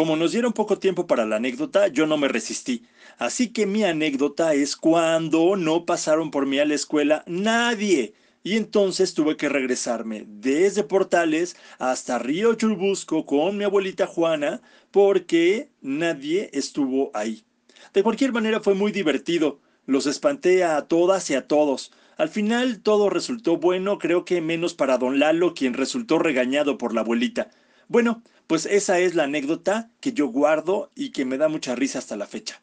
Como nos dieron poco tiempo para la anécdota, yo no me resistí. Así que mi anécdota es cuando no pasaron por mí a la escuela nadie. Y entonces tuve que regresarme desde Portales hasta Río Churubusco con mi abuelita Juana porque nadie estuvo ahí. De cualquier manera fue muy divertido. Los espanté a todas y a todos. Al final todo resultó bueno, creo que menos para don Lalo, quien resultó regañado por la abuelita. Bueno, pues esa es la anécdota que yo guardo y que me da mucha risa hasta la fecha.